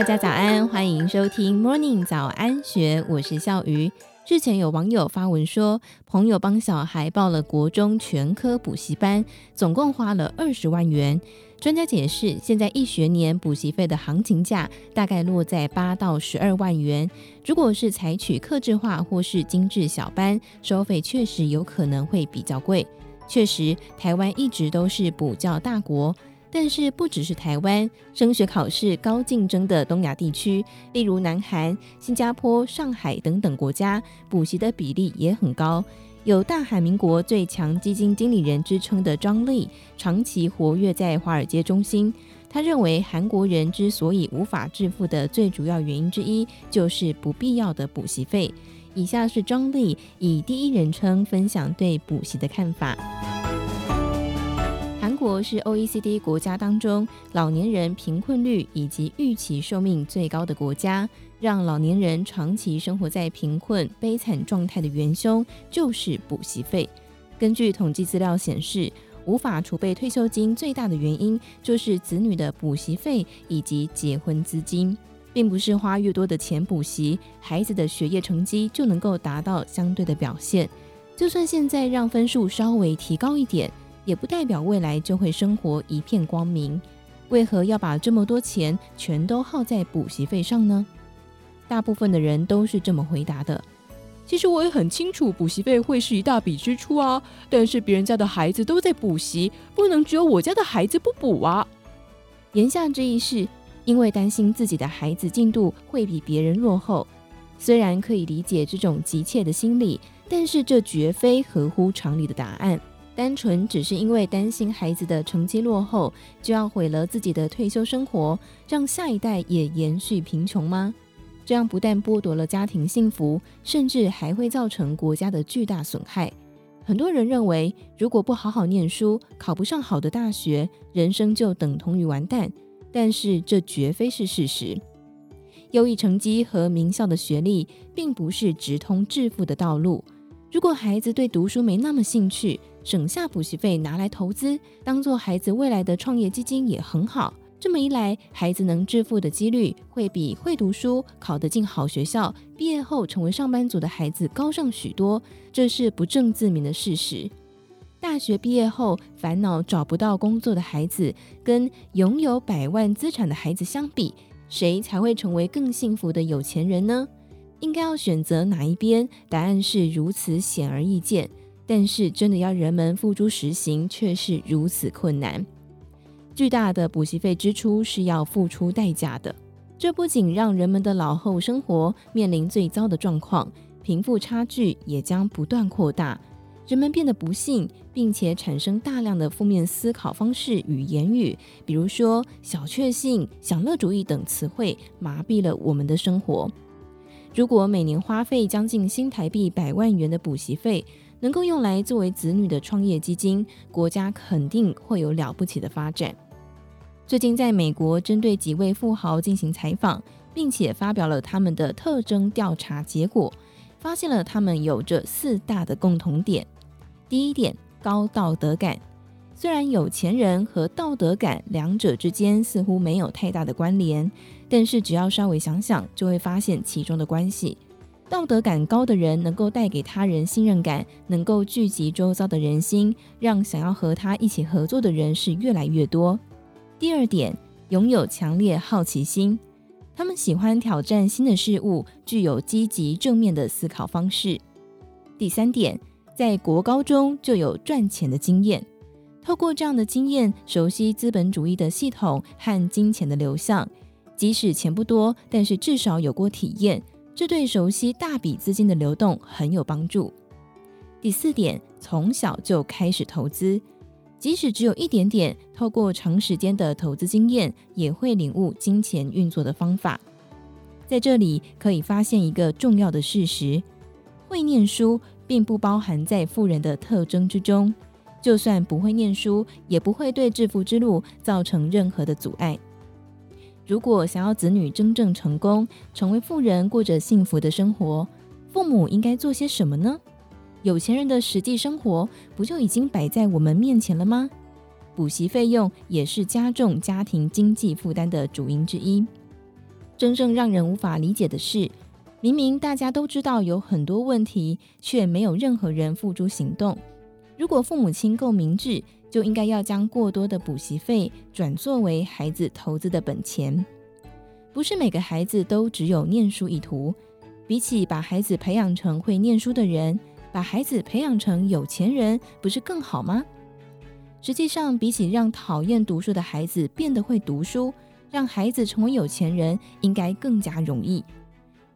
大家早安，欢迎收听 Morning 早安学，我是笑鱼。之前有网友发文说，朋友帮小孩报了国中全科补习班，总共花了二十万元。专家解释，现在一学年补习费的行情价大概落在八到十二万元。如果是采取客制化或是精致小班，收费确实有可能会比较贵。确实，台湾一直都是补教大国，但是不只是台湾，升学考试高竞争的东亚地区，例如南韩、新加坡、上海等等国家，补习的比例也很高。有“大韩民国最强基金经理人”之称的张力，长期活跃在华尔街中心。他认为，韩国人之所以无法致富的最主要原因之一，就是不必要的补习费。以下是张力以第一人称分享对补习的看法。国是 OECD 国家当中老年人贫困率以及预期寿命最高的国家。让老年人长期生活在贫困悲惨状态的元凶就是补习费。根据统计资料显示，无法储备退休金最大的原因就是子女的补习费以及结婚资金，并不是花越多的钱补习，孩子的学业成绩就能够达到相对的表现。就算现在让分数稍微提高一点，也不代表未来就会生活一片光明。为何要把这么多钱全都耗在补习费上呢？大部分的人都是这么回答的。其实我也很清楚，补习费会是一大笔支出啊。但是别人家的孩子都在补习，不能只有我家的孩子不补啊。言下之意是，因为担心自己的孩子进度会比别人落后。虽然可以理解这种急切的心理，但是这绝非合乎常理的答案。单纯只是因为担心孩子的成绩落后，就要毁了自己的退休生活，让下一代也延续贫穷吗？这样不但剥夺了家庭幸福，甚至还会造成国家的巨大损害。很多人认为，如果不好好念书，考不上好的大学，人生就等同于完蛋。但是这绝非是事实。优异成绩和名校的学历，并不是直通致富的道路。如果孩子对读书没那么兴趣，省下补习费拿来投资，当做孩子未来的创业基金也很好。这么一来，孩子能致富的几率会比会读书、考得进好学校、毕业后成为上班族的孩子高上许多，这是不证自明的事实。大学毕业后烦恼找不到工作的孩子，跟拥有百万资产的孩子相比，谁才会成为更幸福的有钱人呢？应该要选择哪一边？答案是如此显而易见，但是真的要人们付诸实行，却是如此困难。巨大的补习费支出是要付出代价的，这不仅让人们的老后生活面临最糟的状况，贫富差距也将不断扩大，人们变得不幸，并且产生大量的负面思考方式与言语，比如说小确幸、享乐主义等词汇，麻痹了我们的生活。如果每年花费将近新台币百万元的补习费，能够用来作为子女的创业基金，国家肯定会有了不起的发展。最近在美国，针对几位富豪进行采访，并且发表了他们的特征调查结果，发现了他们有着四大的共同点。第一点，高道德感。虽然有钱人和道德感两者之间似乎没有太大的关联，但是只要稍微想想，就会发现其中的关系。道德感高的人能够带给他人信任感，能够聚集周遭的人心，让想要和他一起合作的人是越来越多。第二点，拥有强烈好奇心，他们喜欢挑战新的事物，具有积极正面的思考方式。第三点，在国高中就有赚钱的经验，透过这样的经验，熟悉资本主义的系统和金钱的流向，即使钱不多，但是至少有过体验，这对熟悉大笔资金的流动很有帮助。第四点，从小就开始投资。即使只有一点点，透过长时间的投资经验，也会领悟金钱运作的方法。在这里可以发现一个重要的事实：会念书并不包含在富人的特征之中。就算不会念书，也不会对致富之路造成任何的阻碍。如果想要子女真正成功，成为富人，过着幸福的生活，父母应该做些什么呢？有钱人的实际生活不就已经摆在我们面前了吗？补习费用也是加重家庭经济负担的主因之一。真正让人无法理解的是，明明大家都知道有很多问题，却没有任何人付诸行动。如果父母亲够明智，就应该要将过多的补习费转作为孩子投资的本钱。不是每个孩子都只有念书一途，比起把孩子培养成会念书的人，把孩子培养成有钱人，不是更好吗？实际上，比起让讨厌读书的孩子变得会读书，让孩子成为有钱人，应该更加容易。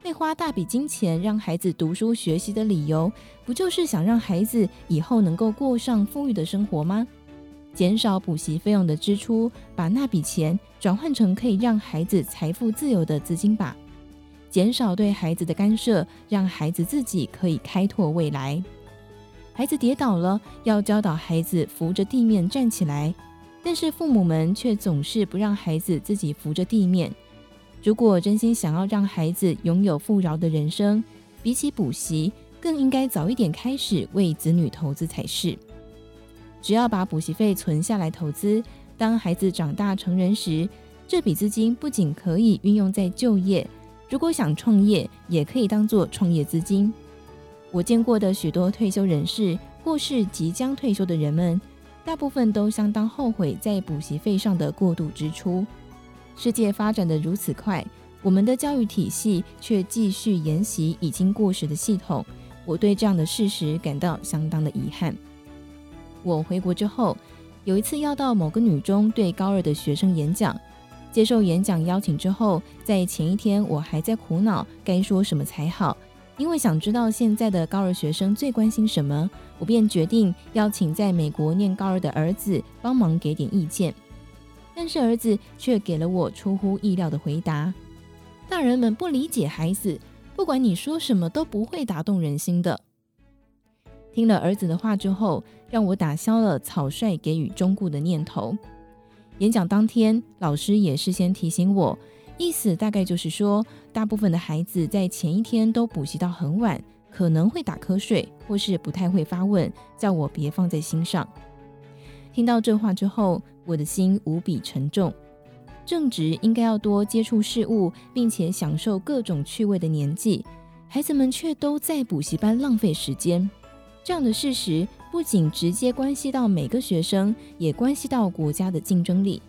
会花大笔金钱让孩子读书学习的理由，不就是想让孩子以后能够过上富裕的生活吗？减少补习费用的支出，把那笔钱转换成可以让孩子财富自由的资金吧。减少对孩子的干涉，让孩子自己可以开拓未来。孩子跌倒了，要教导孩子扶着地面站起来，但是父母们却总是不让孩子自己扶着地面。如果真心想要让孩子拥有富饶的人生，比起补习，更应该早一点开始为子女投资才是。只要把补习费存下来投资，当孩子长大成人时，这笔资金不仅可以运用在就业，如果想创业，也可以当做创业资金。我见过的许多退休人士或是即将退休的人们，大部分都相当后悔在补习费上的过度支出。世界发展的如此快，我们的教育体系却继续沿袭已经过时的系统。我对这样的事实感到相当的遗憾。我回国之后，有一次要到某个女中对高二的学生演讲。接受演讲邀请之后，在前一天我还在苦恼该说什么才好，因为想知道现在的高二学生最关心什么，我便决定邀请在美国念高二的儿子帮忙给点意见。但是儿子却给了我出乎意料的回答：“大人们不理解孩子，不管你说什么都不会打动人心的。”听了儿子的话之后，让我打消了草率给予忠告的念头。演讲当天，老师也事先提醒我，意思大概就是说，大部分的孩子在前一天都补习到很晚，可能会打瞌睡，或是不太会发问，叫我别放在心上。听到这话之后，我的心无比沉重。正值应该要多接触事物，并且享受各种趣味的年纪，孩子们却都在补习班浪费时间。这样的事实不仅直接关系到每个学生，也关系到国家的竞争力。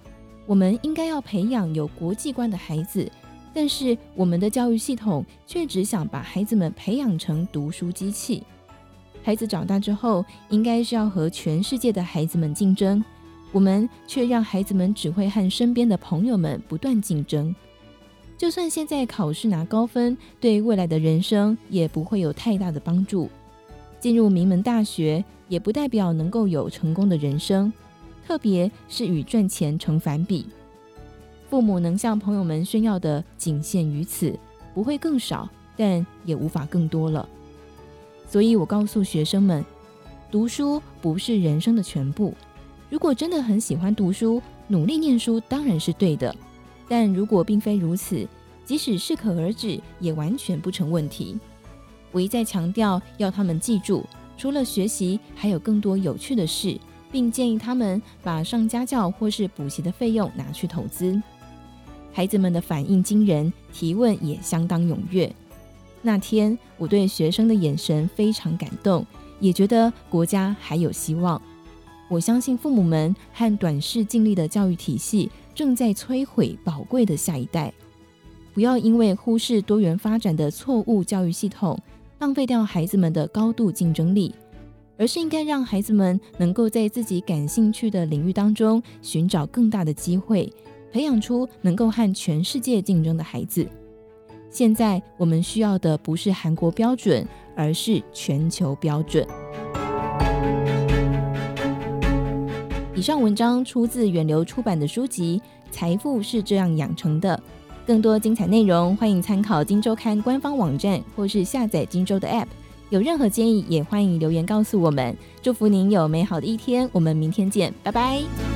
我们应该要培养有国际观的孩子，但是我们的教育系统却只想把孩子们培养成读书机器。孩子长大之后，应该是要和全世界的孩子们竞争，我们却让孩子们只会和身边的朋友们不断竞争。就算现在考试拿高分，对未来的人生也不会有太大的帮助。进入名门大学，也不代表能够有成功的人生，特别是与赚钱成反比。父母能向朋友们炫耀的仅限于此，不会更少，但也无法更多了。所以我告诉学生们，读书不是人生的全部。如果真的很喜欢读书，努力念书当然是对的。但如果并非如此，即使适可而止，也完全不成问题。我一再强调，要他们记住，除了学习，还有更多有趣的事，并建议他们把上家教或是补习的费用拿去投资。孩子们的反应惊人，提问也相当踊跃。那天，我对学生的眼神非常感动，也觉得国家还有希望。我相信父母们和短视尽力的教育体系正在摧毁宝贵的下一代。不要因为忽视多元发展的错误教育系统，浪费掉孩子们的高度竞争力，而是应该让孩子们能够在自己感兴趣的领域当中寻找更大的机会，培养出能够和全世界竞争的孩子。现在我们需要的不是韩国标准，而是全球标准。以上文章出自远流出版的书籍《财富是这样养成的》，更多精彩内容欢迎参考《金周刊》官方网站或是下载《金周》的 App。有任何建议，也欢迎留言告诉我们。祝福您有美好的一天，我们明天见，拜拜。